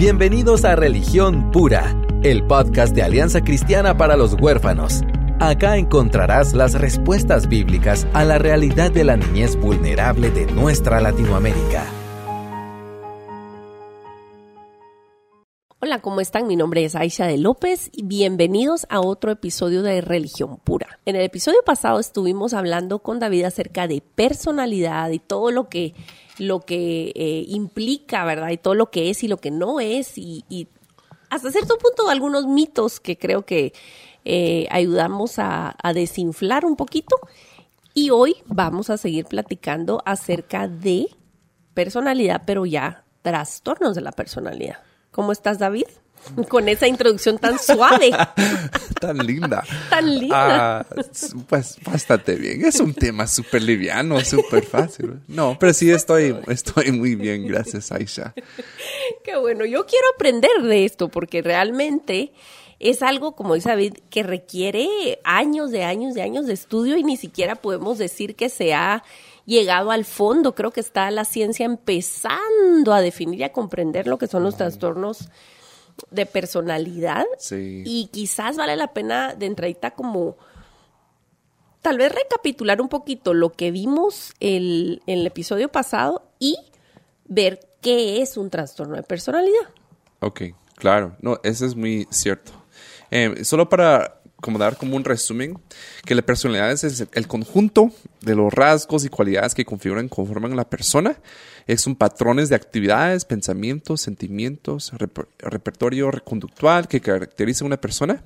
Bienvenidos a Religión Pura, el podcast de Alianza Cristiana para los Huérfanos. Acá encontrarás las respuestas bíblicas a la realidad de la niñez vulnerable de nuestra Latinoamérica. Hola, ¿cómo están? Mi nombre es Aisha de López y bienvenidos a otro episodio de Religión Pura. En el episodio pasado estuvimos hablando con David acerca de personalidad y todo lo que, lo que eh, implica, ¿verdad? Y todo lo que es y lo que no es y, hasta cierto punto algunos mitos que creo que eh, ayudamos a, a desinflar un poquito. Y hoy vamos a seguir platicando acerca de personalidad, pero ya trastornos de la personalidad. ¿Cómo estás, David? Con esa introducción tan suave. tan linda. Tan linda. Ah, pues bastante bien. Es un tema súper liviano, súper fácil. No, pero sí estoy, estoy muy bien, gracias, Aisha. Qué bueno. Yo quiero aprender de esto porque realmente es algo, como dice David, que requiere años de años de años de estudio y ni siquiera podemos decir que se ha llegado al fondo. Creo que está la ciencia empezando a definir y a comprender lo que son los trastornos de personalidad. Sí. Y quizás vale la pena de entradita como tal vez recapitular un poquito lo que vimos el, en el episodio pasado y ver qué es un trastorno de personalidad. Ok, claro. No, eso es muy cierto. Eh, solo para como dar como un resumen, que la personalidad es el conjunto de los rasgos y cualidades que configuran, conforman la persona. Es un patrones de actividades, pensamientos, sentimientos, reper repertorio conductual que caracteriza a una persona.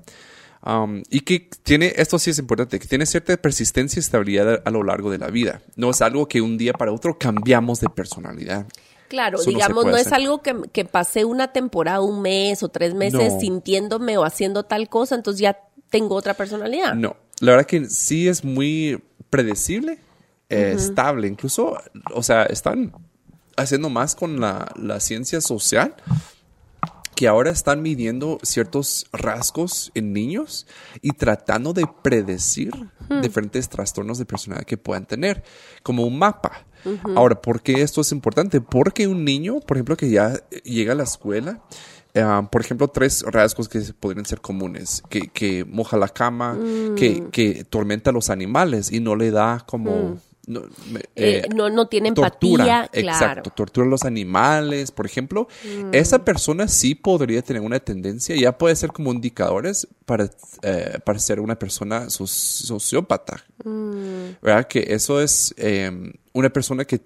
Um, y que tiene, esto sí es importante, que tiene cierta persistencia y estabilidad a lo largo de la vida. No es algo que un día para otro cambiamos de personalidad. Claro, Eso digamos, no, no es algo que, que, pasé una temporada, un mes o tres meses no. sintiéndome o haciendo tal cosa, entonces ya tengo otra personalidad. No, la verdad que sí es muy predecible, eh, uh -huh. estable, incluso, o sea, están haciendo más con la, la, ciencia social que ahora están midiendo ciertos rasgos en niños y tratando de predecir diferentes trastornos de personalidad que puedan tener, como un mapa. Uh -huh. Ahora, ¿por qué esto es importante? Porque un niño, por ejemplo, que ya llega a la escuela, Uh, por ejemplo, tres rasgos que podrían ser comunes, que, que moja la cama, mm. que, que, tormenta a los animales y no le da como... Mm. No, eh, eh, no, no, tiene tortura, empatía, exacto, tortura a los animales, por ejemplo, mm. esa persona sí podría tener una tendencia, ya puede ser como indicadores para, eh, para ser una persona sociópata, ¿verdad? Que eso es em, una persona que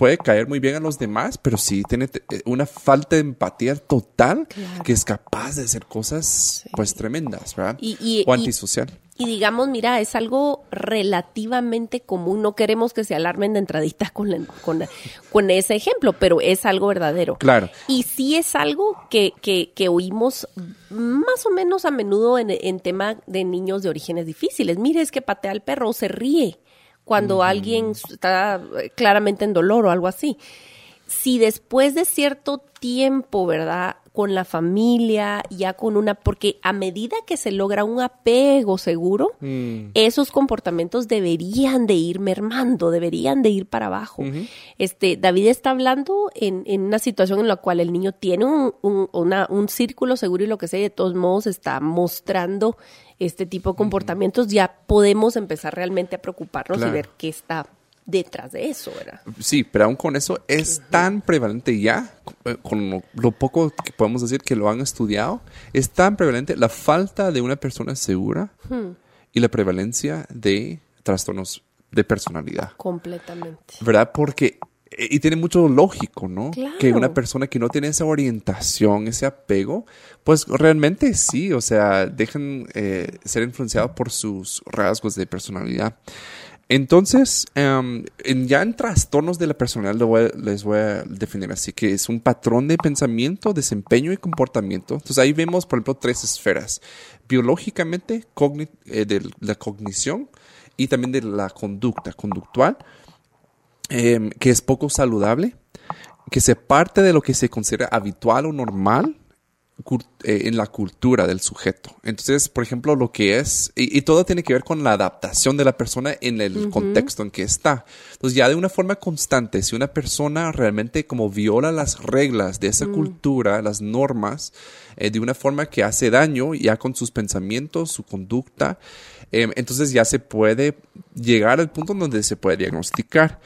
puede caer muy bien a los demás, pero sí tiene una falta de empatía total claro. que es capaz de hacer cosas sí. pues tremendas, ¿verdad? Y, y, o antisocial. Y, y, digamos, mira, es algo relativamente común. No queremos que se alarmen de entraditas con, la, con, la, con, ese ejemplo, pero es algo verdadero. Claro. Y sí es algo que, que, que oímos más o menos a menudo en, en tema de niños de orígenes difíciles. Mire, es que patea al perro o se ríe cuando alguien está claramente en dolor o algo así. Si después de cierto tiempo, ¿verdad? Con la familia, ya con una, porque a medida que se logra un apego seguro, mm. esos comportamientos deberían de ir mermando, deberían de ir para abajo. Uh -huh. Este, David está hablando en, en, una situación en la cual el niño tiene un, un, una, un círculo seguro y lo que sea, y de todos modos está mostrando este tipo de comportamientos, uh -huh. ya podemos empezar realmente a preocuparnos claro. y ver qué está detrás de eso, ¿verdad? Sí, pero aún con eso es uh -huh. tan prevalente ya, eh, con lo, lo, poco que podemos decir que lo han estudiado, es tan prevalente la falta de una persona segura uh -huh. y la prevalencia de trastornos de personalidad. Completamente. ¿Verdad? Porque eh, y tiene mucho lógico, ¿no? Claro. Que una persona que no tiene esa orientación, ese apego, pues realmente sí, o sea, dejan eh, ser influenciados por sus rasgos de personalidad. Entonces, um, en, ya en trastornos de la personalidad voy les voy a definir así, que es un patrón de pensamiento, desempeño y comportamiento. Entonces ahí vemos, por ejemplo, tres esferas. Biológicamente, eh, de la cognición y también de la conducta conductual, eh, que es poco saludable, que se parte de lo que se considera habitual o normal, en la cultura del sujeto. Entonces, por ejemplo, lo que es, y, todo tiene que ver con la adaptación de la persona en el contexto en que está. Entonces, ya de una forma constante, si una persona realmente como viola las reglas de esa mm. cultura, las normas, eh, de una forma que hace daño ya con sus pensamientos, su conducta, em, entonces ya se puede llegar al punto donde se puede diagnosticar.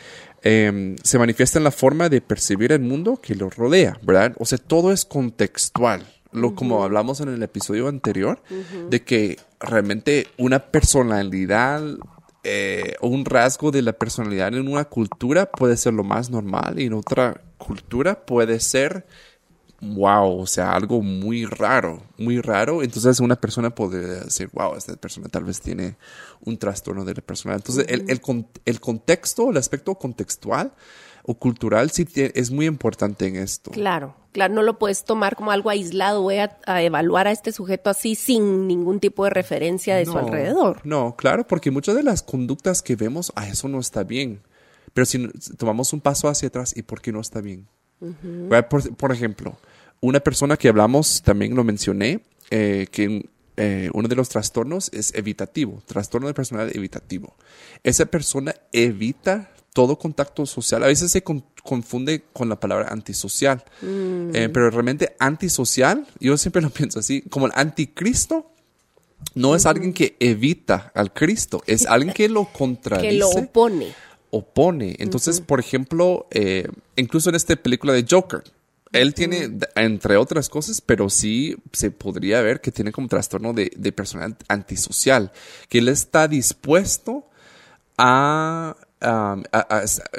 Em, se manifiesta en la forma de percibir el mundo que lo rodea, ¿verdad? O sea, todo es contextual. Lo, Como hablamos en el episodio anterior, de que realmente una personalidad eh, o un rasgo de la personalidad en una cultura puede ser lo más normal y en otra cultura puede ser wow, o sea, algo muy raro, muy raro. Entonces una persona podría decir, wow, esta persona tal vez tiene un trastorno de la personalidad. Entonces el, el, el, contexto, el aspecto contextual o cultural sí es muy importante en esto. Claro, claro, no lo puedes tomar como algo aislado, voy a, evaluar a este sujeto así sin ningún tipo de referencia de su alrededor. No, claro, porque muchas de las conductas que vemos, ah, eso no está bien. Pero si tomamos un paso hacia atrás, ¿y por qué no está bien? por, ejemplo, una persona que hablamos, también lo mencioné, eh, que eh, uno de los trastornos es evitativo, trastorno de personalidad evitativo. Esa persona evita todo contacto social. A veces se confunde con la palabra antisocial, mm. eh, pero realmente antisocial, yo siempre lo pienso así, como el anticristo. No es alguien que evita al Cristo, es alguien que lo contradice. Que lo opone. Opone. Entonces, por ejemplo, incluso en esta película de Joker, él tiene, entre otras cosas, pero sí se podría ver que tiene como trastorno de, de personalidad antisocial, que él está dispuesto a,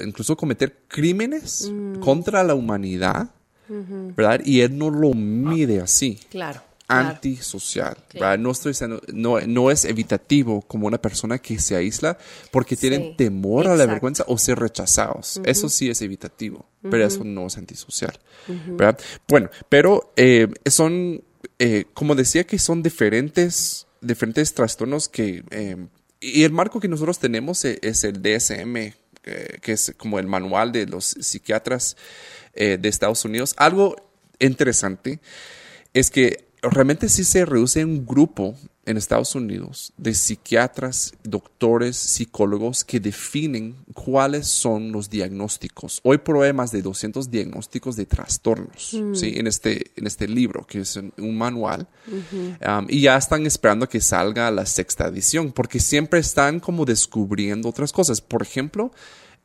incluso cometer crímenes mm. contra la humanidad, ¿verdad? Y él no lo mide así. Claro antisocial. No, estoy no, no, es evitativo como una persona que se aísla porque tienen temor a la vergüenza o ser rechazados. Eso sí es evitativo, pero eso no es antisocial. Bueno, pero eh, son, eh, como decía, que son diferentes, diferentes trastornos que... Eh, y el marco que nosotros tenemos es el DSM, que es como el manual de los psiquiatras de Estados Unidos. Algo interesante es que realmente sí se reduce un grupo en Estados Unidos de psiquiatras, doctores, psicólogos que definen cuáles son los diagnósticos. Hoy hay más de 200 diagnósticos de trastornos mm. ¿sí? en, este, en este libro, que es un manual. Um, y ya están esperando que salga la sexta edición, porque siempre están como descubriendo otras cosas. Por ejemplo,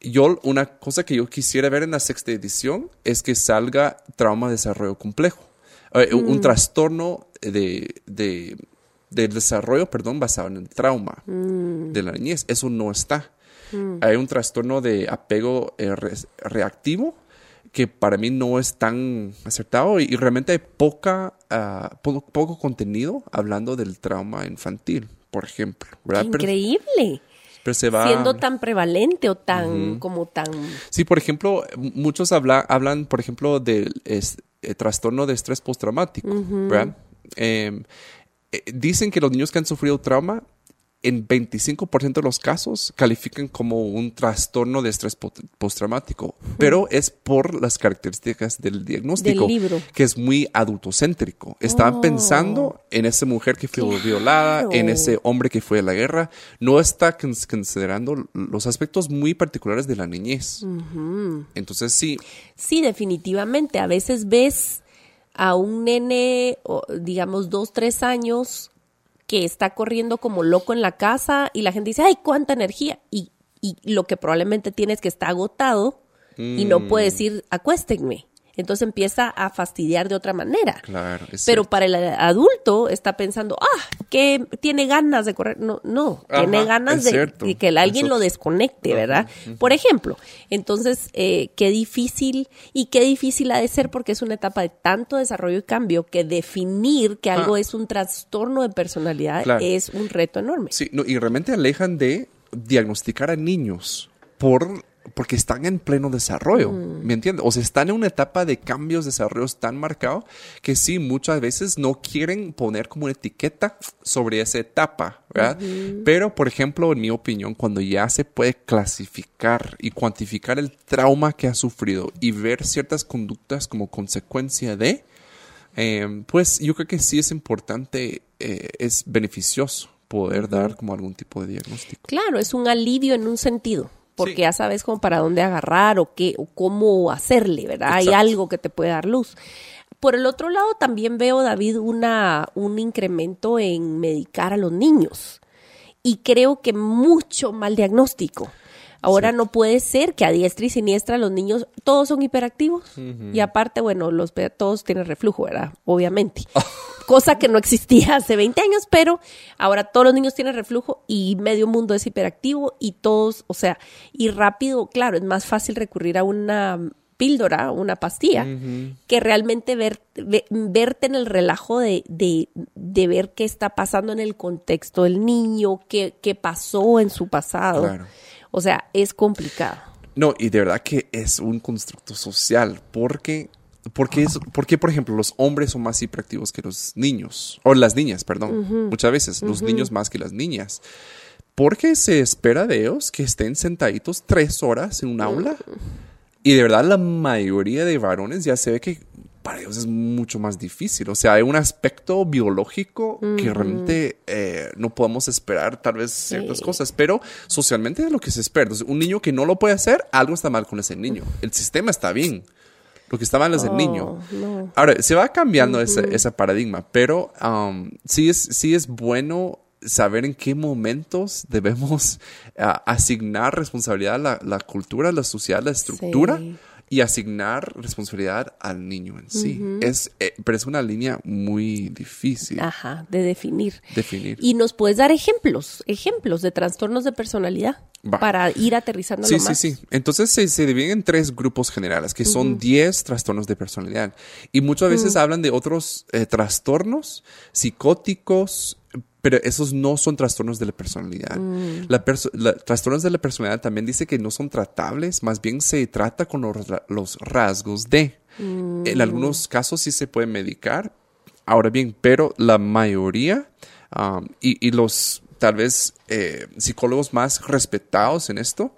yo, una cosa que yo quisiera ver en la sexta edición es que salga trauma de desarrollo complejo. Eh, un mm. trastorno de, de, desarrollo, perdón, basado en el trauma mm. de la niñez. Eso no está. Mm. Hay un trastorno de apego eh, reactivo que para mí no es tan acertado y, realmente hay poca, uh, poco, contenido hablando del trauma infantil, por ejemplo. increíble. Pero se va... Siendo tan prevalente o tan, como tan... Sí, por ejemplo, muchos habla, hablan, por ejemplo, del eh, trastorno de estrés postraumático, em, eh, dicen que los niños que han sufrido trauma en 25% de los casos califican como un trastorno de estrés postraumático, pero es por las características del diagnóstico, que es muy adultocéntrico. Estaban oh. pensando en esa mujer que fue violada, en ese hombre que fue a la guerra, no está considerando los aspectos muy particulares de la niñez. Entonces sí. Sí, definitivamente. A veces ves a un nene, digamos, dos, tres años que está corriendo como loco en la casa y la gente dice, ay, cuánta energía. Y, y lo que probablemente tiene es que está agotado y no puede mm. decir, acuéstenme. Entonces empieza a fastidiar de otra manera. Claro, Pero para el adulto está pensando, ah, que tiene ganas de correr. No, no, tiene ganas de, que alguien lo desconecte, ¿verdad? Por ejemplo, entonces, eh, qué difícil y qué difícil ha de ser porque es una etapa de tanto desarrollo y cambio que definir que algo es un trastorno de personalidad es un reto enorme. Sí, no, y realmente alejan de diagnosticar a niños por porque están en pleno desarrollo, mm. ¿me entiendes? O sea, están en una etapa de cambios, desarrollos tan marcado que sí, muchas veces no quieren poner como una etiqueta sobre esa etapa, ¿verdad? Pero, por ejemplo, en mi opinión, cuando ya se puede clasificar y cuantificar el trauma que ha sufrido y ver ciertas conductas como consecuencia de, Eh, pues yo creo que sí es importante, eh, es beneficioso poder dar como algún tipo de diagnóstico. Claro, es un alivio en un sentido, porque ya sabes como para dónde agarrar o qué o cómo hacerle, ¿verdad? Hay algo que te puede dar luz. Por el otro lado, también veo, David, una, un incremento en medicar a los niños. Y creo que mucho mal diagnóstico. Ahora no puede ser que a diestra y siniestra los niños todos son hiperactivos. Y aparte, bueno, los todos tienen reflujo, ¿verdad? Obviamente. Cosa que no existía hace 20 años, pero ahora todos los niños tienen reflujo y medio mundo es hiperactivo y todos, o sea, y rápido, claro, es más fácil recurrir a una píldora, una pastilla, que realmente ver, ve- verte en el relajo de, de, de ver qué está pasando en el contexto del niño, qué, qué pasó en su pasado. Claro. O sea, es complicado. No, y de verdad que es un constructo social, porque, porque, es, porque por ejemplo, los hombres son más hiperactivos que los niños, o las niñas, perdón, muchas veces, los niños más que las niñas. Porque se espera de ellos que estén sentaditos tres horas en un aula. Y de verdad la mayoría de varones ya se ve que para ellos es mucho más difícil. O sea, hay un aspecto biológico que realmente eh, no podemos esperar tal vez ciertas Sí. cosas, pero socialmente es lo que se espera. Entonces, un niño que no lo puede hacer, algo está mal con ese niño. El sistema está bien. Lo que está mal es el niño. no. Ahora, se va cambiando ese, ese paradigma, pero um, sí, es, sí es bueno saber en qué momentos debemos ah, asignar responsabilidad a la, la cultura, la sociedad, la estructura Sí. Y asignar responsabilidad al niño en sí. es, eh, pero es una línea muy difícil Ajá, de definir. definir. Y nos puedes dar ejemplos, ejemplos de trastornos de personalidad Va. para ir aterrizando Sí, más. sí, sí. Entonces se, se dividen en tres grupos generales, que son 10 trastornos de personalidad. Y muchas veces hablan de otros eh, trastornos psicóticos, pero esos no son trastornos de la personalidad. La perso- la- trastornos de la personalidad también dice que no son tratables, más bien se trata con los, ra- los rasgos de. En algunos casos sí se puede medicar, Ahora bien, pero la mayoría um, y, y los tal vez eh, psicólogos más respetados en esto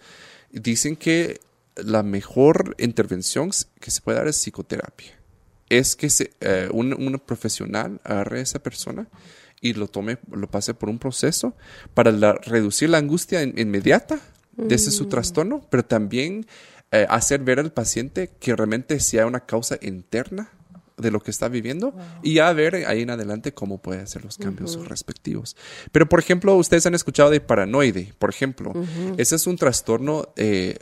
dicen que la mejor intervención que se puede dar es psicoterapia. Es que se, eh, un, un profesional agarre a esa persona y lo tome, lo pase por un proceso para la- reducir la angustia in- inmediata de ese su trastorno, pero también eh, hacer ver al paciente que realmente sí hay una causa interna de lo que está viviendo y ya ver ahí en adelante cómo puede hacer los cambios respectivos. Pero, por ejemplo, ustedes han escuchado de paranoide, por ejemplo. Ese es un trastorno, eh,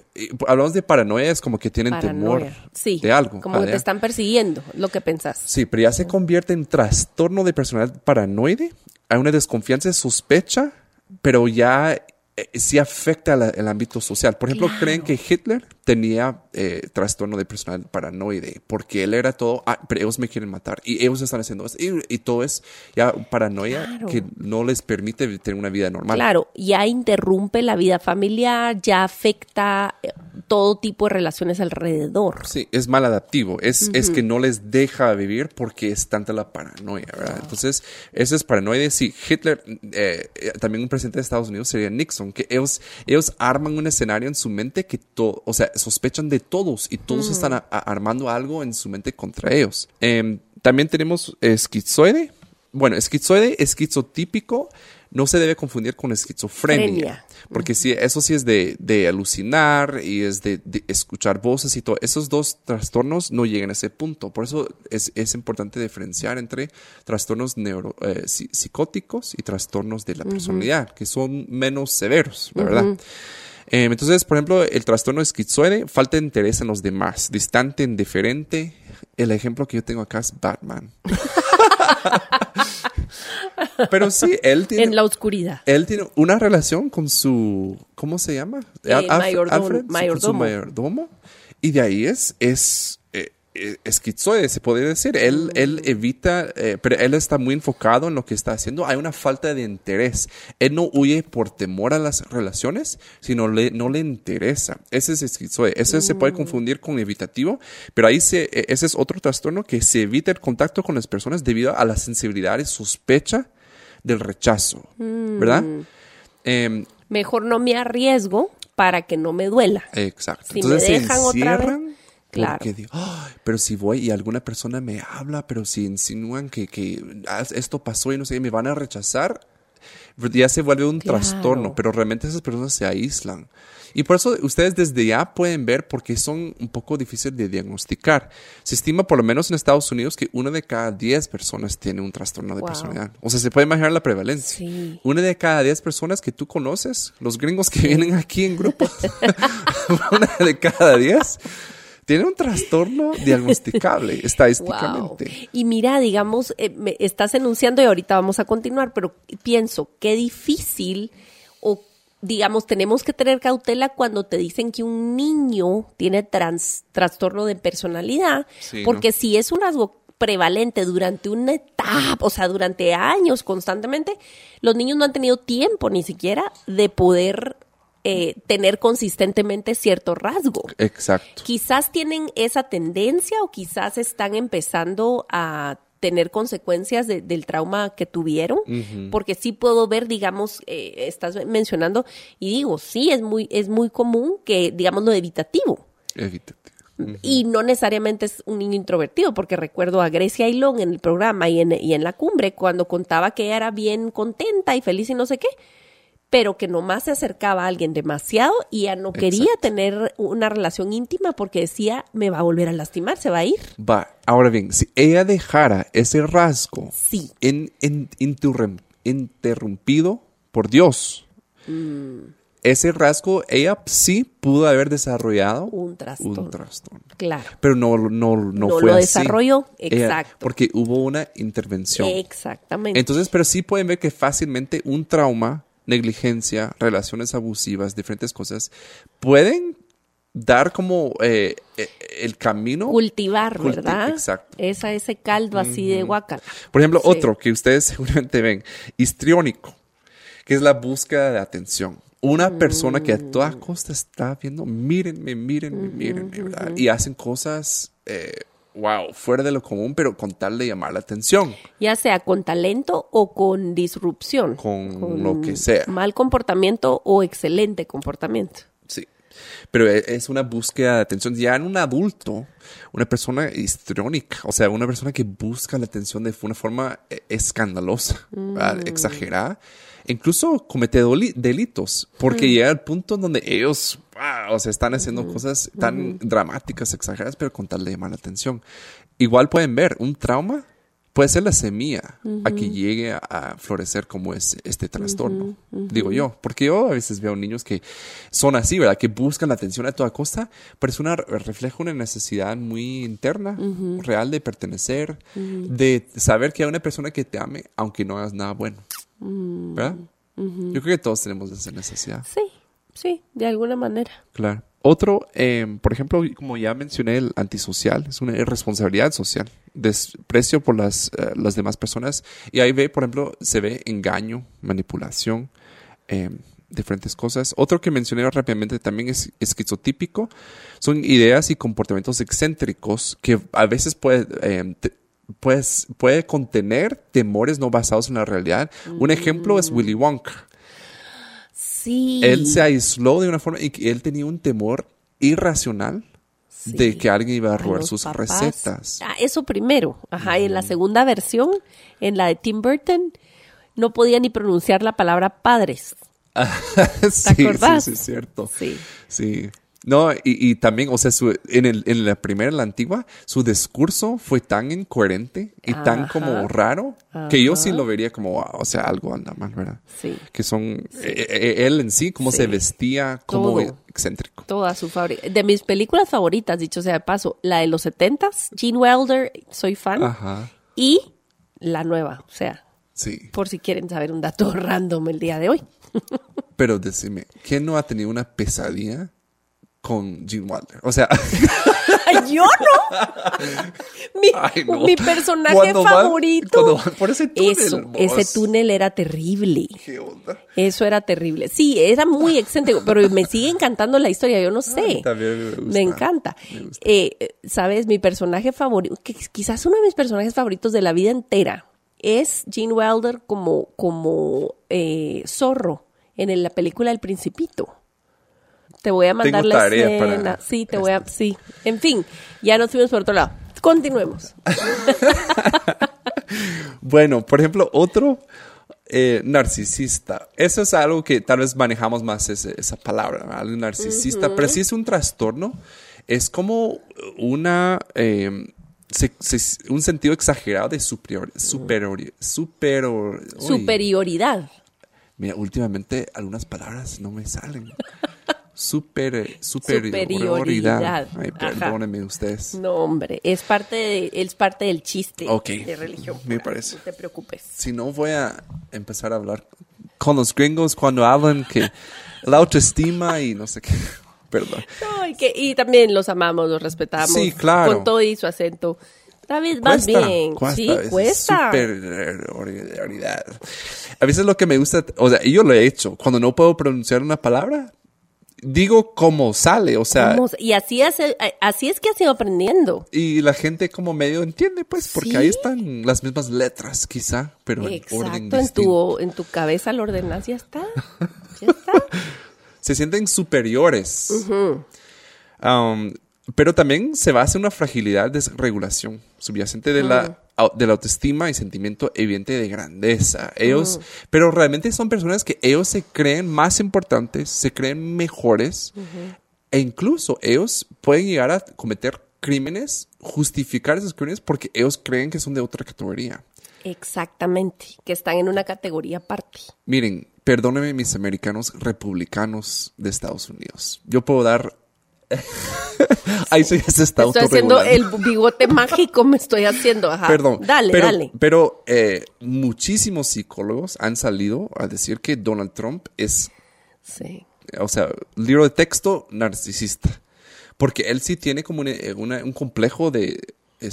hablamos de paranoia, es como que tienen temor. Sí, de algo. Como que Ah, te están persiguiendo, lo que pensás. Sí, pero ya se convierte en trastorno de personalidad paranoide. Hay una desconfianza, sospecha, pero ya eh, sí afecta la- el ámbito social. Por ejemplo, Claro. creen que Hitler tenía eh, trastorno de personalidad paranoide porque él era todo, ah, pero ellos me quieren matar y ellos están haciendo esto. Y, y todo es ya paranoia Claro. que no les permite tener una vida normal. Claro, ya interrumpe la vida familiar, ya afecta eh, todo tipo de relaciones alrededor. Sí, es mal adaptivo. Es, es que no les deja vivir porque es tanta la paranoia, ¿verdad? Entonces, ese es paranoide. Sí, Hitler, eh, eh, también un presidente de Estados Unidos sería Nixon, que ellos, ellos arman un escenario en su mente que todo, o sea, sospechan de todos y todos están armando algo en su mente contra ellos. Em, también tenemos esquizoide. Bueno, esquizoide, esquizotípico, no se debe confundir con esquizofrenia. Frenia. Porque sí, eso sí es de, de alucinar y es de, de escuchar voces y todo. Esos dos trastornos no llegan a ese punto. Por eso es, es importante diferenciar entre trastornos neuro, eh, psi- psicóticos y trastornos de la personalidad, que son menos severos, la verdad. Eh, entonces, por ejemplo, el trastorno esquizoide, falta de interés en los demás, distante, indiferente. El ejemplo que yo tengo acá es Batman. Pero sí, él tiene, En la oscuridad. él tiene una relación con su, ¿cómo se llama? Al- Alf- mayordomo- Alfred, su- con su mayordomo. mayordomo. Y de ahí es, es eh, eh, esquizoide, se podría decir. Él, él evita, eh, pero él está muy enfocado en lo que está haciendo. Hay una falta de interés. Él no huye por temor a las relaciones, sino le, no le interesa. Ese es esquizoide. Ese se puede confundir con evitativo, pero ahí se, eh, ese es otro trastorno que se evita el contacto con las personas debido a la sensibilidad y sospecha del rechazo, ¿verdad? Em, Mejor no me arriesgo para que no me duela. exacto. Si me se dejan otra vez, encierran Claro. Porque digo, "Ay, pero si voy y alguna persona me habla, pero si insinúan que, que esto pasó y no sé, me van a rechazar, ya se vuelve un Claro. trastorno, pero realmente esas personas se aíslan. Y por eso ustedes desde ya pueden ver por qué son un poco difíciles de diagnosticar. Se estima, por lo menos en Estados Unidos, que una de cada diez personas tiene un trastorno de Wow. personalidad. O sea, se puede imaginar la prevalencia. Sí. Una de cada diez personas que tú conoces, los gringos que vienen aquí en grupo, una de cada diez tiene un trastorno diagnosticable estadísticamente. Wow. Y mira, digamos, eh, me estás enunciando y ahorita vamos a continuar, pero pienso, qué difícil o digamos, tenemos que tener cautela cuando te dicen que un niño tiene trans- trastorno de personalidad, Sí, porque si es un rasgo prevalente durante una etapa, o sea, durante años constantemente, los niños no han tenido tiempo ni siquiera de poder eh, tener consistentemente cierto rasgo Exacto. quizás tienen esa tendencia o quizás están empezando a tener consecuencias de- del trauma que tuvieron, porque sí puedo ver, digamos, eh, estás mencionando y digo, sí, es muy, es muy común que, digamos, lo evitativo. Evítate. Y no necesariamente es un niño introvertido, porque recuerdo a Grecia Ailón en el programa y en, y en la cumbre, cuando contaba que ella era bien contenta y feliz y no sé qué, pero que nomás se acercaba a alguien demasiado y ya no quería Exacto. tener una relación íntima porque decía, me va a volver a lastimar, se va a ir. Va, ahora bien, si ella dejara ese rasgo Sí. en, en- interrum- interrumpido por Dios, Mm. ese rasgo ella sí pudo haber desarrollado Un trastorno. un trastorno. Claro. Pero no, no, no, No fue lo así. desarrolló, Ella- exacto. porque hubo una intervención. Exactamente. Entonces, pero sí pueden ver que fácilmente un trauma, negligencia, relaciones abusivas, diferentes cosas, pueden dar como eh, eh, el camino. Cultivar, Culti- ¿verdad? exacto. Esa, ese caldo así de guacala. Por ejemplo, Sí. otro que ustedes seguramente ven, histriónico, que es la búsqueda de atención. Una persona que a toda costa está viendo, mírenme, mírenme, mírenme, ¿verdad? Y hacen cosas, eh, wow, fuera de lo común, pero con tal de llamar la atención. Ya sea con talento o con disrupción. Con lo que sea. Mal comportamiento o excelente comportamiento. Sí. Pero e- es una búsqueda de atención. Ya en un adulto, una persona histriónica, o sea, una persona que busca la atención de una forma eh, escandalosa, ¿verdad? exagerada, incluso comete delitos, porque llega al punto donde ellos, o sea, están haciendo cosas tan dramáticas, exageradas, pero con tal de llamar la atención. Igual pueden ver, un trauma puede ser la semilla a que llegue a, a florecer como es este trastorno, digo yo, porque yo a veces veo niños que son así, ¿verdad? Que buscan la atención a toda costa, pero es una refleja una necesidad muy interna, real de pertenecer, de saber que hay una persona que te ame aunque no hagas nada bueno, ¿verdad? Yo creo que todos tenemos esa necesidad. Sí, sí, de alguna manera. Claro. Otro, eh, por ejemplo, como ya mencioné, el antisocial, es una irresponsabilidad social, desprecio por las, eh, las demás personas. Y ahí ve, por ejemplo, se ve engaño, manipulación, eh, diferentes cosas. Otro que mencioné rápidamente también es esquizotípico. Son ideas y comportamientos excéntricos que a veces puede, eh, pues, puede contener temores no basados en la realidad. Un ejemplo es Willy Wonka Sí. él se aisló de una forma y él tenía un temor irracional Sí. de que alguien iba a robar sus papás. recetas. Ah, eso primero. Ajá, y en la segunda versión, en la de Tim Burton, no podía ni pronunciar la palabra padres. sí, acordás? sí, sí, es cierto. Sí. Sí. No, y, y también, o sea, su- en, el, en la primera, en la antigua, su discurso fue tan incoherente y tan como raro que yo sí lo vería como, wow, o sea, algo anda mal, ¿verdad? Sí. Que son, eh, eh, él en sí, cómo Sí. se vestía, como Todo. excéntrico. Toda su fábrica. De mis películas favoritas, dicho sea de paso, la de los setentas, Gene Wilder, soy fan, Ajá, y la nueva, o sea, sí. por si quieren saber un dato random el día de hoy. Pero decime, ¿quién no ha tenido una pesadilla con Gene Wilder? O sea, Yo no. Mi, Ay, no. mi personaje Cuando favorito. van por ese túnel, Eso, ese túnel era terrible. ¿qué onda? Eso era terrible. Sí, era muy excéntrico, pero me sigue encantando la historia, yo no sé. también me gusta. Me encanta. Me gusta. Eh, Sabes, mi personaje favorito, que quizás uno de mis personajes favoritos de la vida entera, es Gene Wilder como, como eh, zorro en la película El Principito. Te voy a mandar Tengo la escena. para este. Sí, te voy a... Sí. En fin, ya nos fuimos por otro lado. Continuemos. Bueno, por ejemplo, otro eh, narcisista. Eso es algo que tal vez manejamos más ese- esa palabra, ¿verdad? Narcisista, pero si es un trastorno, es como una... eh, se- se- un sentido exagerado de superior, superior, superior. Superioridad. Mira, últimamente algunas palabras no me salen. Super, superioridad. Superioridad. Ay, Ajá. perdónenme ustedes. No, hombre, es parte, de- es parte del chiste de religión. me parece. No te preocupes. Si no, voy a empezar a hablar con los gringos cuando hablan que la autoestima y no sé qué. Perdón. No, y, que, y también los amamos, los respetamos. Sí, claro. Con todo y su acento. David, Cuesta, bien. cuesta, sí, es cuesta. Superioridad. A veces lo que me gusta, o sea, yo lo he hecho, cuando no puedo pronunciar una palabra, digo como sale, o sea, Y así es, así es que has ido aprendiendo. y la gente como medio entiende, pues, porque Sí. ahí están las mismas letras, quizá, pero en orden Exacto, en distinto. tu, en tu cabeza lo ordenas, ya está. Ya está. se sienten superiores. Um, pero también se basa en una fragilidad de regulación subyacente de, la, de la autoestima y sentimiento evidente de grandeza. Ellos, pero realmente son personas que ellos se creen más importantes, se creen mejores e incluso ellos pueden llegar a cometer crímenes, justificar esos crímenes porque ellos creen que son de otra categoría. Exactamente, que están en una categoría aparte. Miren, perdónenme mis americanos republicanos de Estados Unidos. Yo puedo dar... Ahí se, se está Estoy haciendo el bigote mágico, me estoy haciendo. Ajá. Perdón. Dale, pero, dale. Pero eh, muchísimos psicólogos han salido a decir que Donald Trump es, Sí. o sea, libro de texto narcisista. Porque él sí tiene como una- una- un complejo de eh,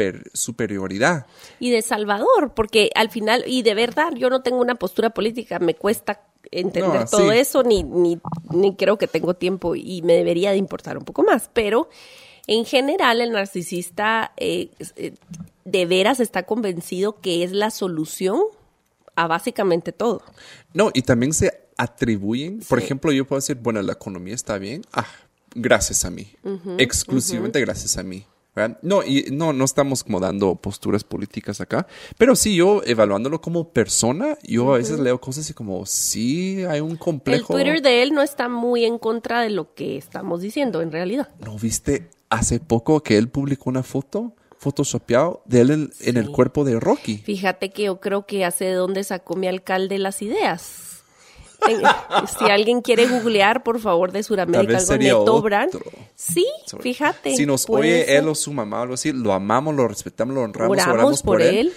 super, superioridad. Y de Salvador, porque al final, y de verdad, yo no tengo una postura política, me cuesta entender No, todo sí. eso, ni, ni, ni creo que tengo tiempo y me debería de importar un poco más, pero en general el narcisista eh, eh, de veras está convencido que es la solución a básicamente todo. No, y también se atribuyen, por ejemplo, yo puedo decir, bueno, la economía está bien, ah, gracias a mí, exclusivamente gracias a mí. ¿Verdad? No, y no, no estamos como dando posturas políticas acá, pero sí yo evaluándolo como persona, yo a veces leo cosas y como, sí, hay un El complejo. Twitter de él no está muy en contra de lo que estamos diciendo en realidad. ¿No viste hace poco que él publicó una foto, photoshopeado, de él en, en el cuerpo de Rocky? Fíjate que yo creo que sé de dónde sacó mi alcalde las ideas. En- si alguien quiere googlear, por favor, de Sudamérica, algo Neto Brand. Sí, fíjate. Si nos oye ser. él o su mamá o algo así, lo amamos, lo respetamos, lo honramos, oramos, oramos, por él.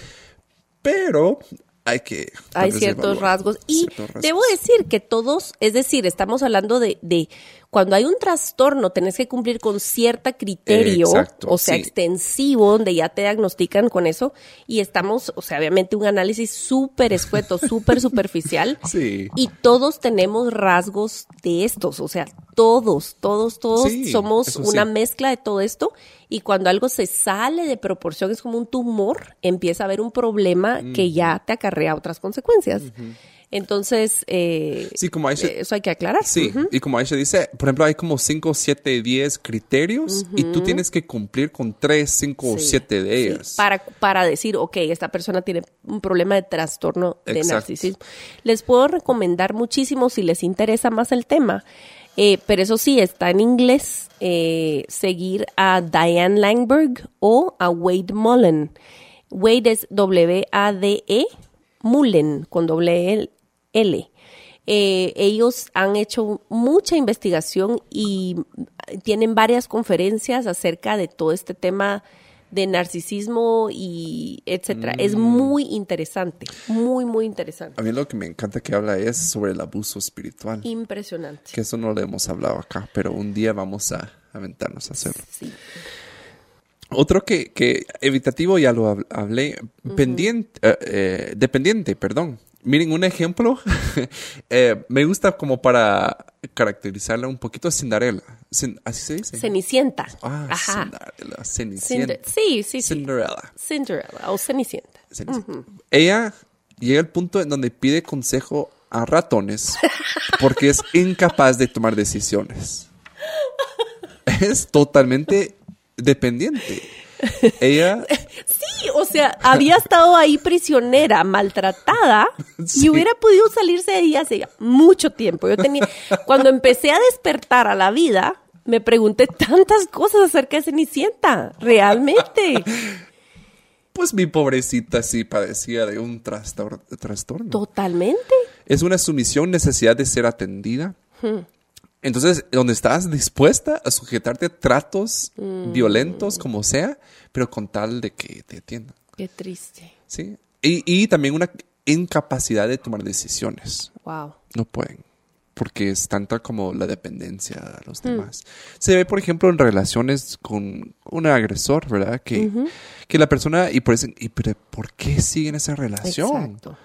Pero hay que... Hay ciertos rasgos. Y ciertos rasgos. debo decir que todos, es decir, estamos hablando de, de cuando hay un trastorno, tenés que cumplir con cierta criterio, Exacto, o sea, sí. extensivo, donde ya te diagnostican con eso. Y estamos, o sea, obviamente un análisis súper escueto, súper superficial. Sí. Y todos tenemos rasgos de estos, o sea, todos, todos, todos Sí, somos una sí. mezcla de todo esto. Y cuando algo se sale de proporción, es como un tumor, empieza a haber un problema que Mm. ya te acarrea otras consecuencias. Entonces, eh, Sí, como Aisha- eso hay que aclarar. Sí, Ujú. y como Aisha dice, por ejemplo, hay como 5, 7, 10 criterios y tú tienes que cumplir con 3, 5 o Sí, 7 de sí, ellas. para, para decir, ok, esta persona tiene un problema de trastorno de Exacto. narcisismo. Les puedo recomendar muchísimo si les interesa más el tema, eh, pero eso sí, está en inglés, eh, seguir a Diane Langberg o a Wade Mullen. Wade es W-A-D-E, Mullen, con doble L. Eh, ellos han hecho mucha investigación y tienen varias conferencias acerca de todo este tema de narcisismo y etcétera. Es muy interesante, muy, muy interesante. A mí lo que me encanta que habla es sobre el abuso espiritual. Impresionante. Que eso no lo hemos hablado acá, pero un día vamos a aventarnos a hacerlo. Sí. Otro que, que evitativo, ya lo hab- hablé, pendiente, eh, eh, dependiente, perdón. Miren, un ejemplo, eh, me gusta como para caracterizarla un poquito, Cinderella. ¿Así se dice? Cenicienta. ah, Ajá. Cinderella, Cenicienta. Cinder- sí, sí, sí. Cinderella. Cinderella o Cenicienta. Cenicienta. Ella llega al punto en donde pide consejo a ratones porque es incapaz de tomar decisiones. Es totalmente dependiente. Ella Sí, o sea, había estado ahí prisionera, maltratada, Sí. y hubiera podido salirse de ahí hace mucho tiempo. Yo tenía, cuando empecé a despertar a la vida, me pregunté tantas cosas acerca de Cenicienta, realmente. Pues mi pobrecita sí padecía de un trastor- trastorno. Totalmente. Es una sumisión, necesidad de ser atendida. Entonces, donde estás dispuesta a sujetarte a tratos violentos, como sea, pero con tal de que te atiendan. Qué triste. ¿sí? Y, y también una incapacidad de tomar decisiones. Wow. No pueden. Porque es tanta como la dependencia a los demás. Se ve, por ejemplo, en relaciones con un agresor, ¿verdad? Que, que la persona, y por, eso, y pero ¿por qué siguen esa relación? Exacto.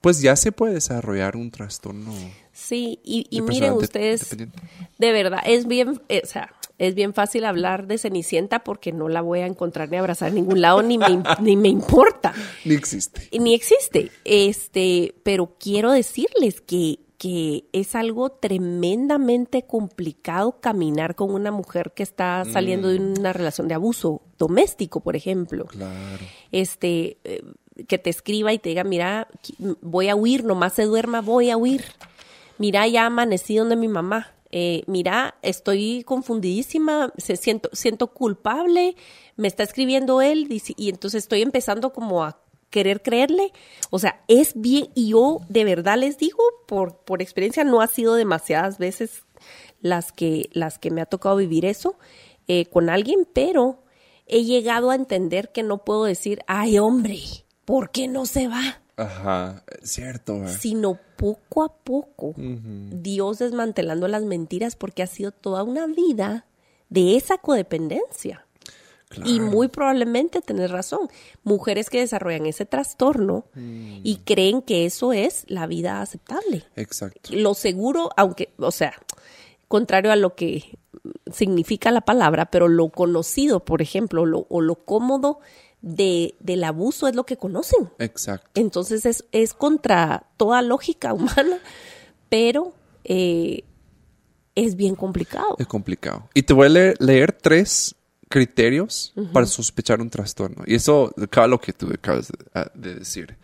Pues ya se puede desarrollar un trastorno. Sí, y, y miren de- ustedes, de verdad, es bien, eh, o sea, es bien fácil hablar de Cenicienta porque no la voy a encontrar ni abrazar en ningún lado, ni me, ni me importa. Ni existe. Ni existe. Este, pero quiero decirles que, que es algo tremendamente complicado caminar con una mujer que está saliendo de una relación de abuso doméstico, por ejemplo. Claro. Este, eh, que te escriba y te diga, mira, voy a huir, nomás se duerma, voy a huir. Mira, ya amanecí donde mi mamá. Eh, mira, estoy confundidísima, se siento, siento culpable, me está escribiendo él y entonces estoy empezando como a querer creerle. O sea, es bien, y yo de verdad les digo, por, por experiencia, no ha sido demasiadas veces las que, las que me ha tocado vivir eso eh, con alguien, pero he llegado a entender que no puedo decir, ay hombre, ¿por qué no se va? Ajá, cierto. eh. Sino poco a poco, Dios desmantelando las mentiras porque ha sido toda una vida de esa codependencia. Y muy probablemente tenés razón. Mujeres que desarrollan ese trastorno y creen que eso es la vida aceptable. Exacto. Lo seguro, aunque, o sea, contrario a lo que significa la palabra, pero lo conocido, por ejemplo, lo- o lo cómodo de, del abuso es lo que conocen. Exacto. Entonces es, es contra toda lógica humana, pero eh, es bien complicado. Es complicado. Y te voy a leer, leer tres criterios para sospechar un trastorno. Y eso, cada lo que tú acabas de, ah, de decir.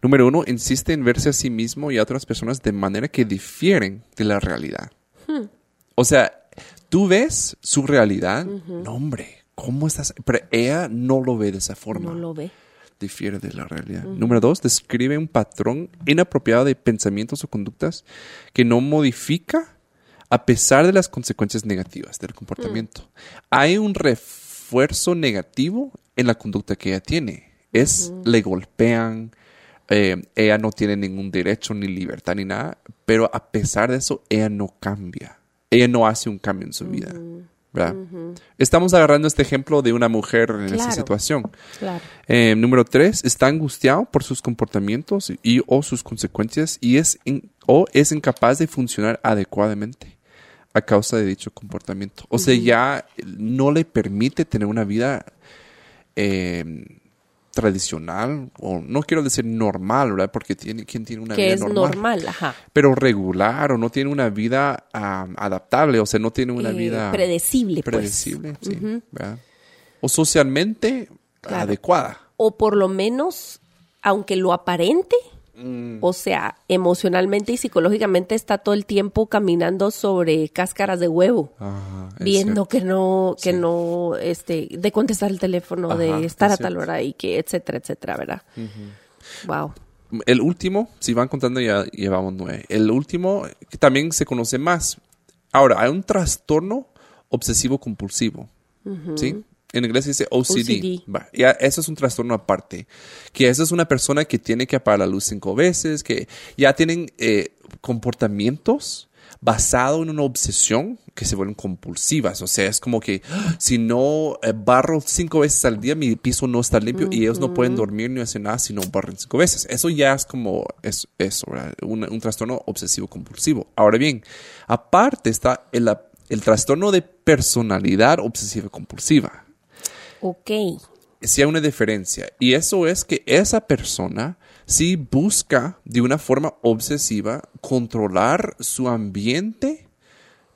Número uno, insiste en verse a sí mismo y a otras personas de manera que difieren de la realidad. O sea, tú ves su realidad. No, hombre, ¿cómo estás? Pero ella no lo ve de esa forma. No lo ve. difiere de la realidad. Número dos, describe un patrón inapropiado de pensamientos o conductas que no modifica a pesar de las consecuencias negativas del comportamiento. Hay un refuerzo negativo en la conducta que ella tiene. Es, le golpean, eh, ella no tiene ningún derecho ni libertad ni nada, pero a pesar de eso, ella no cambia. Ella no hace un cambio en su vida. ¿verdad? Estamos agarrando este ejemplo de una mujer en esa Claro. situación. Claro. Eh, número tres, está angustiado por sus comportamientos y o sus consecuencias y es in- o es incapaz de funcionar adecuadamente a causa de dicho comportamiento. O sea, ya no le permite tener una vida eh, tradicional o no quiero decir normal, ¿verdad? Porque tiene quien tiene una Que vida es normal, normal, ajá. pero regular o no tiene una vida ah, adaptable, o sea, no tiene una Eh, vida predecible, pues. predecible, sí, ¿verdad? O socialmente Claro. adecuada. O por lo menos, aunque lo aparente, Mm. o sea, emocionalmente y psicológicamente está todo el tiempo caminando sobre cáscaras de huevo. Ajá, viendo cierto. que no, que Sí. no, este, de contestar el teléfono, Ajá, de estar es a tal hora y que, etcétera, etcétera, ¿verdad? Wow. El último, si van contando ya llevamos nueve. El último, que también se conoce más. Ahora, hay un trastorno obsesivo compulsivo. ¿Sí? En inglés se dice OCD. OCD. Va, ya, eso es un trastorno aparte. Que esa es una persona que tiene que apagar la luz cinco veces, que ya tienen eh, comportamientos basados en una obsesión que se vuelven compulsivas. O sea, es como que "Ah, si no eh, barro cinco veces al día, mi piso no está limpio y ellos no pueden dormir ni hacer nada si no barren cinco veces. Eso ya es como es, eso. Un, un trastorno obsesivo compulsivo. Ahora bien, aparte está el, el trastorno de personalidad obsesiva compulsiva Ok. sí hay una diferencia. Y eso es que esa persona sí busca de una forma obsesiva controlar su ambiente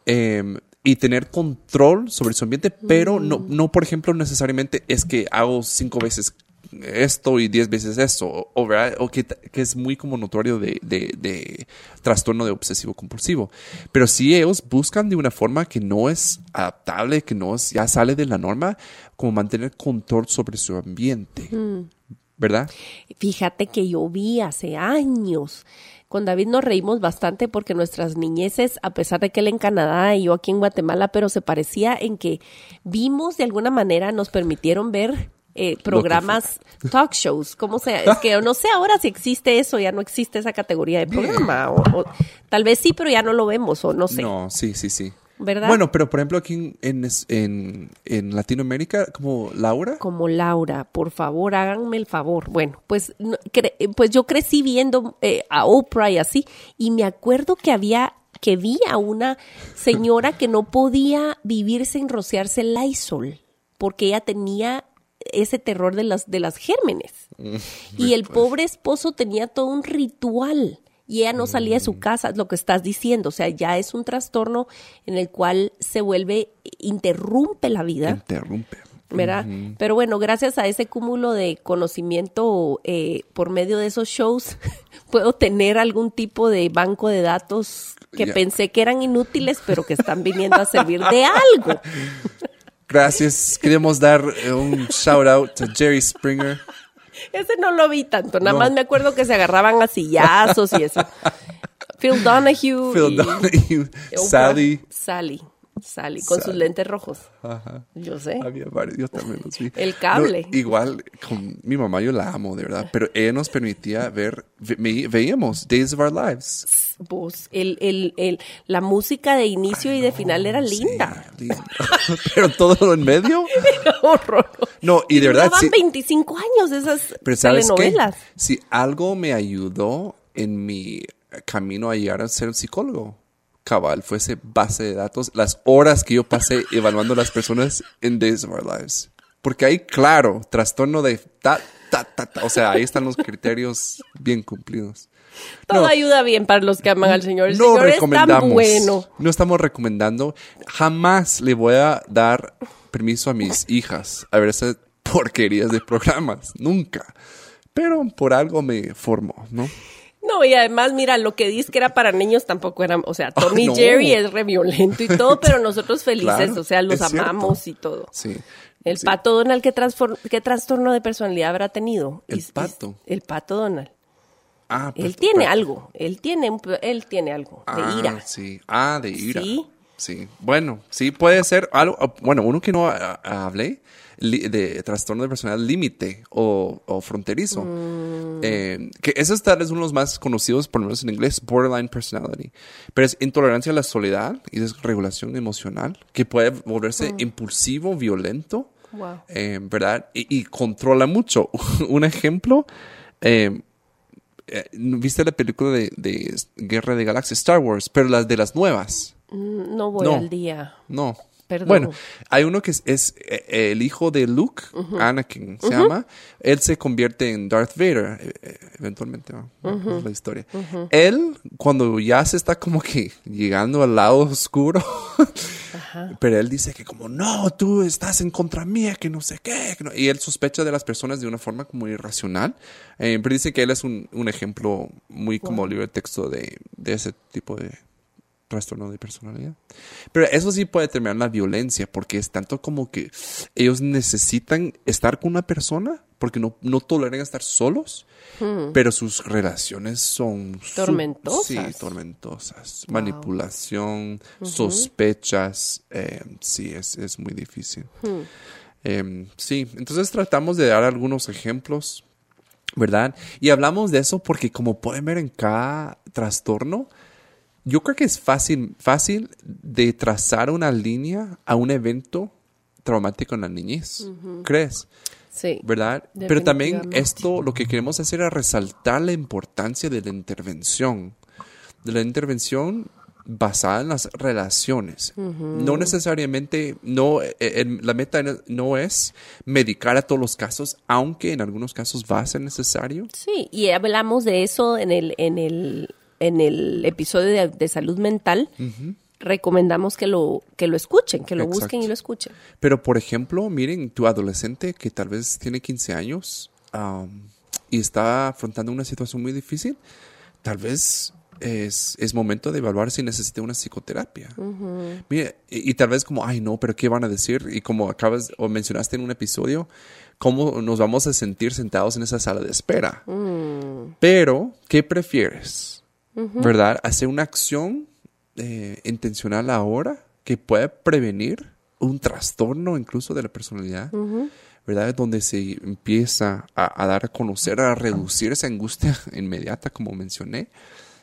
em, y tener control sobre su ambiente, pero no, Mm. no, por ejemplo, necesariamente es que hago cinco veces esto y diez veces esto, o, o, ¿verdad? o que, que es muy como notorio de, de- de trastorno de obsesivo compulsivo. Pero sí ellos buscan de una forma que no es adaptable, que no es, ya sale de la norma, como mantener control sobre su ambiente, Mm. ¿verdad? Fíjate que yo vi hace años. Con David nos reímos bastante porque nuestras niñeces, a pesar de que él en Canadá y yo aquí en Guatemala, pero se parecía en que vimos de alguna manera, nos permitieron ver eh, programas, talk shows, ¿cómo se? Es que no sé ahora si existe eso, ya no existe esa categoría de programa. O, o- tal vez sí, pero ya no lo vemos, o no sé. No, sí, sí, sí. ¿Verdad? Bueno, pero por ejemplo aquí en, en, en, Latinoamérica, como Laura, como Laura, por favor, háganme el favor. Bueno, pues, cre- pues yo crecí viendo eh, a Oprah y así, y me acuerdo que había, que vi a una señora que no podía vivir sin rociarse el Lysol, porque ella tenía ese terror de las, de las gérmenes. Y el pobre esposo tenía todo un ritual. Y ella no salía de su casa, es lo que estás diciendo. O sea, ya es un trastorno en el cual se vuelve, interrumpe la vida. interrumpe. ¿verdad? Pero bueno, gracias a ese cúmulo de conocimiento eh, por medio de esos shows, puedo tener algún tipo de banco de datos que pensé que eran inútiles, pero que están viniendo a servir de algo. Gracias. Queremos dar eh, un shout out a Jerry Springer. Ese no lo vi tanto, nada No. más me acuerdo que se agarraban a sillazos y eso. Phil Donahue. Phil y Donahue, Oprah. Sally. Sally. Sally, con sus Sally. lentes rojos. Ajá. Yo sé. Había varios, yo también los vi. El cable. No, igual, con mi mamá yo la amo, de verdad, pero ella nos permitía ver, ve- ve- veíamos Days of Our Lives. Vos, el, el, el, la música de inicio y de final era linda. Sí, linda. pero todo lo en medio. Horror. No, y de verdad, Duraban sí. 25 años esas Pero ¿sabes qué? telenovelas. Si algo me ayudó en mi camino a llegar a ser un psicólogo, cabal, fue ese base de datos, las horas que yo pasé evaluando a las personas en Days of Our Lives. Porque ahí, claro, trastorno de ta, ta, ta, ta. O sea, ahí están los criterios bien cumplidos. Todo No. ayuda bien para los que aman al Señor. El no Señor es recomendamos. tan bueno. No estamos recomendando. Jamás le voy a dar permiso a mis hijas a ver esas porquerías de programas. Nunca. Pero por algo me formó, ¿no? No, y además, mira, lo que dices que era para niños tampoco era, o sea, Tommy no. Jerry es re violento y todo, pero nosotros felices, Claro, o sea, los cierto. amamos y todo. Sí. El Sí. pato Donald, ¿qué, ¿qué trastorno de personalidad habrá tenido? El Y- y- pato. el pato Donald. Ah, Él pero- tiene pero- algo, él tiene, él tiene algo de Ah, ira. Sí. Ah, de ira. Sí. Sí. Bueno, sí puede ser algo. Bueno, uno que no hablé de trastorno de personalidad límite o, o fronterizo. Mm. Eh, que ese es tal vez uno de los más conocidos, por lo menos en inglés, borderline personality. Pero es intolerancia a la soledad y desregulación emocional, que puede volverse impulsivo, violento. Mm. Wow. eh, ¿Verdad? Y, y controla mucho. Un ejemplo. eh, eh, ¿Viste la película de, de Guerra de Galaxias, Star Wars? Pero las de las nuevas. Mm, No voy No. al día. No. Perdón. Bueno, hay uno que es, es, eh, el hijo de Luke, Anakin se llama. Él se convierte en Darth Vader, eh, eh, eventualmente, ¿no? Es la historia. Él, cuando ya se está como que llegando al lado oscuro, pero él dice que como, no, tú estás en contra mía, que no sé qué. que no-". Y él sospecha de las personas de una forma como irracional. Eh, pero dice que él es un, un ejemplo muy como libre texto de, de ese tipo de trastorno de personalidad. Pero eso sí puede terminar en la violencia, porque es tanto como que ellos necesitan estar con una persona, porque no, no toleran estar solos, pero sus relaciones son Tormentosas. sí, tormentosas. Manipulación, sospechas, eh, sí, es, es muy difícil. Eh, sí, entonces tratamos de dar algunos ejemplos, ¿verdad? Y hablamos de eso porque como pueden ver en cada trastorno, yo creo que es fácil, fácil de trazar una línea a un evento traumático en la niñez. ¿Crees? Sí. ¿Verdad? Pero también esto lo que queremos hacer es resaltar la importancia de la intervención. De la intervención basada en las relaciones. No necesariamente, no, eh, eh, la meta no es medicar a todos los casos, aunque en algunos casos va a ser necesario. Sí, y hablamos de eso en el, en el, en el episodio de, salud mental. Recomendamos que lo, que lo escuchen, que lo busquen y lo escuchen. Pero, por ejemplo, miren, tu adolescente que tal vez tiene 15 años y está afrontando una situación muy difícil, tal vez es, es, momento de evaluar si necesita una psicoterapia. Mire, y, tal vez como, ay no, pero ¿qué van a decir? Y como acabas o mencionaste en un episodio, ¿cómo nos vamos a sentir sentados en esa sala de espera? Mm. Pero, ¿qué prefieres? ¿Verdad? Hacer una acción eh, intencional ahora que puede prevenir un trastorno incluso de la personalidad. ¿verdad? Donde se empieza a, a, dar a conocer, a reducir esa angustia inmediata, como mencioné,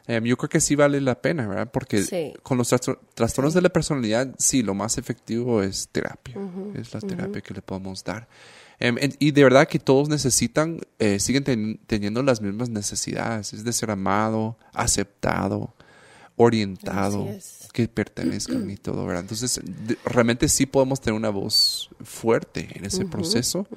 Em, yo creo que sí vale la pena, ¿verdad? Porque con los trastornos de la personalidad, sí, lo más efectivo es terapia. es la terapia que le podemos dar. Em, y de verdad que todos necesitan, eh, siguen teniendo las mismas necesidades. Es de ser amado, aceptado, orientado, que pertenezcan y todo, ¿verdad? Entonces, realmente sí podemos tener una voz fuerte en ese proceso.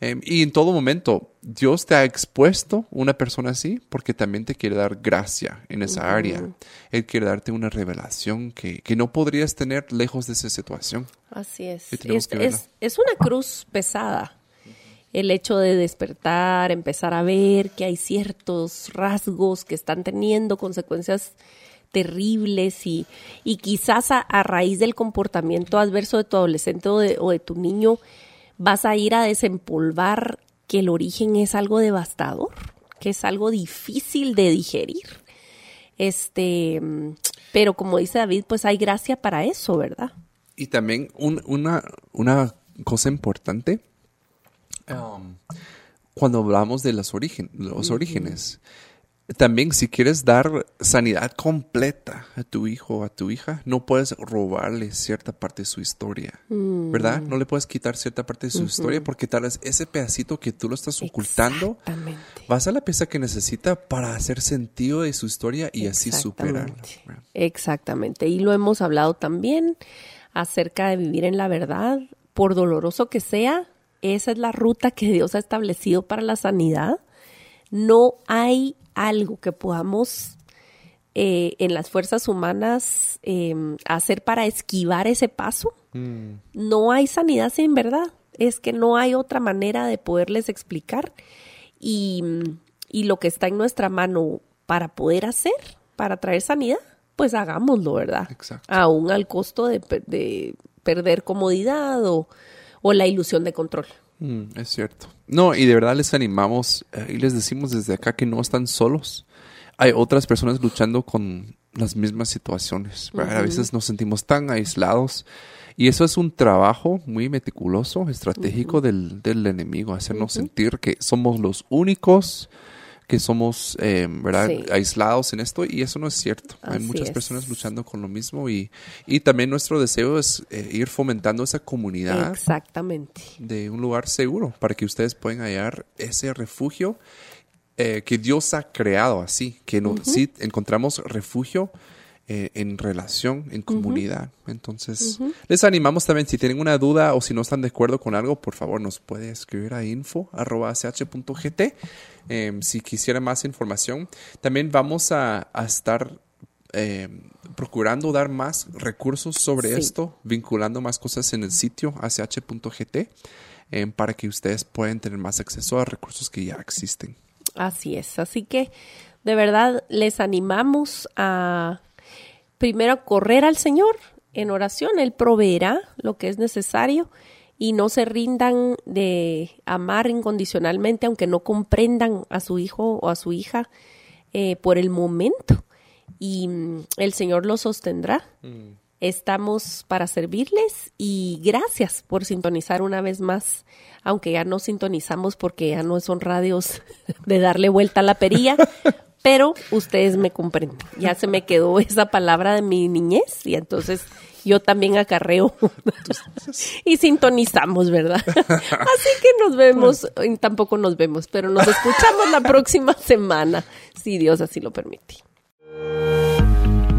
Em, y en todo momento, Dios te ha expuesto una persona así porque también te quiere dar gracia en esa área. Él quiere darte una revelación que, que, no podrías tener lejos de esa situación. Así es. Es, es, es una cruz pesada el hecho de despertar, empezar a ver que hay ciertos rasgos que están teniendo consecuencias terribles y, y quizás a, raíz del comportamiento adverso de tu adolescente o de, tu niño vas a ir a desempolvar que el origen es algo devastador, que es algo difícil de digerir. Este, pero como dice David, pues hay gracia para eso, ¿verdad? Y también una, una cosa importante, um, cuando hablamos de los, los orígenes, también si quieres dar sanidad completa a tu hijo o a tu hija, no puedes robarle cierta parte de su historia, mm. ¿verdad? No le puedes quitar cierta parte de su historia porque tal vez ese pedacito que tú lo estás ocultando va a ser la pieza que necesita para hacer sentido de su historia y así superarla. Exactamente. Y lo hemos hablado también acerca de vivir en la verdad, por doloroso que sea, esa es la ruta que Dios ha establecido para la sanidad. No hay algo que podamos eh, en las fuerzas humanas em, hacer para esquivar ese paso. Mm. No hay sanidad sin verdad. Es que no hay otra manera de poderles explicar. Y, lo que está en nuestra mano para poder hacer, para traer sanidad, pues hagámoslo, ¿verdad? Exacto. Aún al costo de, perder comodidad o, o la ilusión de control. Mm, es cierto. No, y de verdad les animamos eh, y les decimos desde acá que no están solos. Hay otras personas luchando con las mismas situaciones. A veces nos sentimos tan aislados. Y eso es un trabajo muy meticuloso, estratégico del, del, enemigo, hacernos sentir que somos los únicos que somos eh, ¿verdad? aislados en esto y eso no es cierto. Hay muchas personas luchando con lo mismo y, y también nuestro deseo es eh, ir fomentando esa comunidad. Exactamente. De un lugar seguro para que ustedes puedan hallar ese refugio eh, que Dios ha creado así, que no, sí encontramos refugio eh, en relación, en comunidad. Entonces, les animamos también, si tienen una duda o si no están de acuerdo con algo, por favor nos puede escribir a info.ch.gt em, si quisiera más información. También vamos a, estar em, procurando dar más recursos sobre esto, vinculando más cosas en el sitio ach.gt em, para que ustedes puedan tener más acceso a recursos que ya existen. Así es, así que de verdad les animamos a primero correr al Señor en oración, Él proveerá lo que es necesario y no se rindan de amar incondicionalmente, aunque no comprendan a su hijo o a su hija eh, por el momento. Y mm, el Señor los sostendrá. Mm. Estamos para servirles y gracias por sintonizar una vez más, aunque ya no sintonizamos porque ya no son radios de darle vuelta a la perilla, pero ustedes me comprenden. Ya se me quedó esa palabra de mi niñez y entonces yo también acarreo y sintonizamos, ¿verdad? Así que nos vemos, tampoco nos vemos, pero nos escuchamos la próxima semana, si Dios así lo permite.